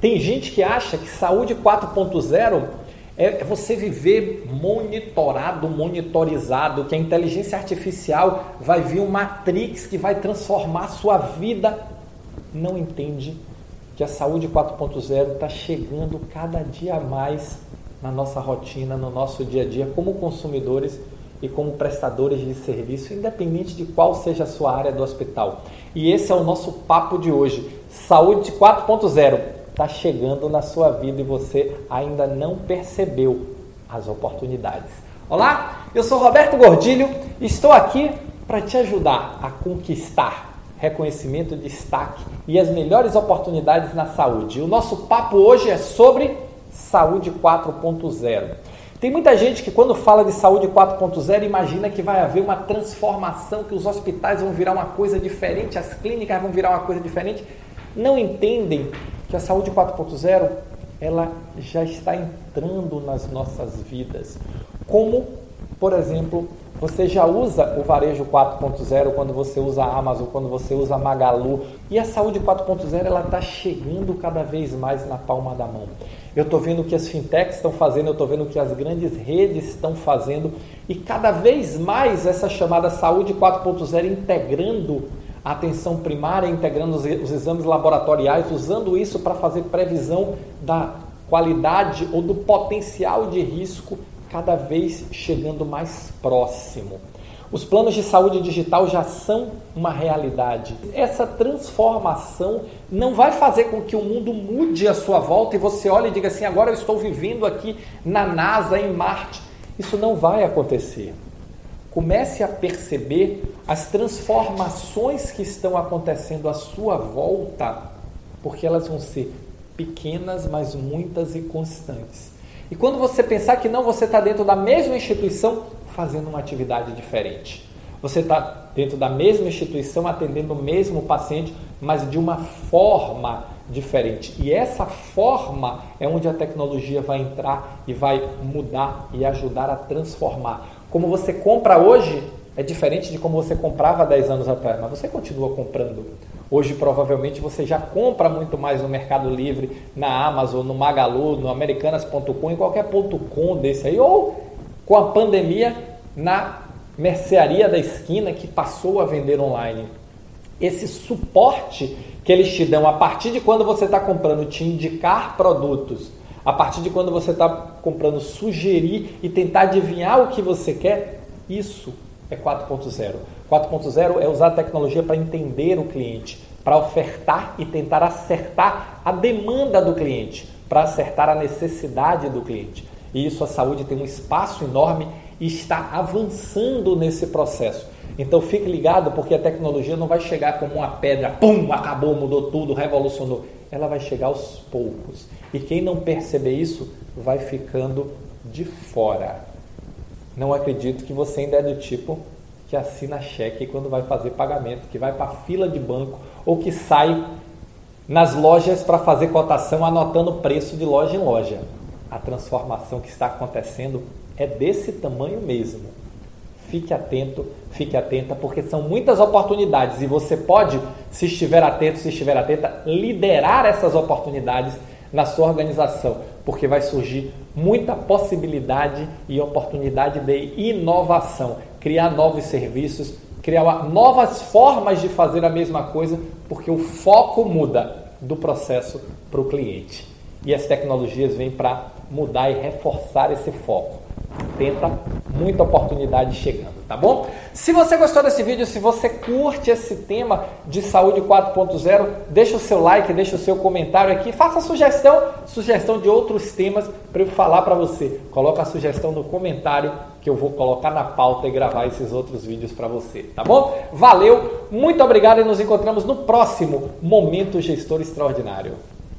Tem gente que acha que saúde 4.0 é você viver monitorado, monitorizado, que a inteligência artificial vai vir um matrix que vai transformar a sua vida. Não entende que a saúde 4.0 está chegando cada dia mais na nossa rotina, no nosso dia a dia, como consumidores e como prestadores de serviço, independente de qual seja a sua área do hospital. E esse é o nosso papo de hoje. Saúde 4.0 está chegando na sua vida e você ainda não percebeu as oportunidades. Olá, eu sou Roberto Gordilho e estou aqui para te ajudar a conquistar reconhecimento, destaque e as melhores oportunidades na saúde. O nosso papo hoje é sobre saúde 4.0. Tem muita gente que quando fala de saúde 4.0 imagina que vai haver uma transformação, que os hospitais vão virar uma coisa diferente, as clínicas vão virar uma coisa diferente. Não entendem que a saúde 4.0 ela já está entrando nas nossas vidas. Como, por exemplo, você já usa o varejo 4.0 quando você usa a Amazon, quando você usa a Magalu. E a saúde 4.0 ela está chegando cada vez mais na palma da mão. Eu estou vendo o que as fintechs estão fazendo, eu estou vendo o que as grandes redes estão fazendo e cada vez mais essa chamada saúde 4.0 integrando a atenção primária, integrando os, os exames laboratoriais, usando isso para fazer previsão da qualidade ou do potencial de risco cada vez chegando mais próximo. Os planos de saúde digital já são uma realidade. Essa transformação não vai fazer com que o mundo mude à sua volta e você olhe e diga assim: agora eu estou vivendo aqui na NASA, em Marte. Isso não vai acontecer. Comece a perceber as transformações que estão acontecendo à sua volta, porque elas vão ser pequenas, mas muitas e constantes. E quando você pensar que não, você está dentro da mesma instituição fazendo uma atividade diferente. Você está dentro da mesma instituição atendendo o mesmo paciente, mas de uma forma diferente. E essa forma é onde a tecnologia vai entrar e vai mudar e ajudar a transformar. Como você compra hoje é diferente de como você comprava 10 anos atrás, mas você continua comprando. Hoje, provavelmente, você já compra muito mais no Mercado Livre, na Amazon, no Magalu, no Americanas.com, em qualquer ponto com desse aí, ou com a pandemia na mercearia da esquina que passou a vender online. Esse suporte que eles te dão a partir de quando você está comprando, te indicar produtos, a partir de quando você está comprando, sugerir e tentar adivinhar o que você quer, isso é 4.0. 4.0 é usar a tecnologia para entender o cliente, para ofertar e tentar acertar a demanda do cliente, para acertar a necessidade do cliente. E isso a saúde tem um espaço enorme e está avançando nesse processo. Então fique ligado porque a tecnologia não vai chegar como uma pedra, pum, acabou, mudou tudo, revolucionou. Ela vai chegar aos poucos. E quem não perceber isso vai ficando de fora. Não acredito que você ainda é do tipo que assina cheque quando vai fazer pagamento, que vai para a fila de banco ou que sai nas lojas para fazer cotação anotando preço de loja em loja. A transformação que está acontecendo é desse tamanho mesmo. Fique atento, fique atenta, porque são muitas oportunidades e você pode, se estiver atento, se estiver atenta, liderar essas oportunidades na sua organização, porque vai surgir muita possibilidade e oportunidade de inovação, criar novos serviços, criar novas formas de fazer a mesma coisa, porque o foco muda do processo para o cliente. E as tecnologias vêm para mudar e reforçar esse foco. Tenta muita oportunidade chegando, tá bom? Se você gostou desse vídeo, se você curte esse tema de saúde 4.0, deixa o seu like, deixa o seu comentário aqui, faça sugestão, sugestão de outros temas para eu falar para você. Coloca a sugestão no comentário que eu vou colocar na pauta e gravar esses outros vídeos para você, tá bom? Valeu, muito obrigado e nos encontramos no próximo Momento Gestor Extraordinário.